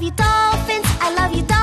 love you, dolphins. I love you, dolphins.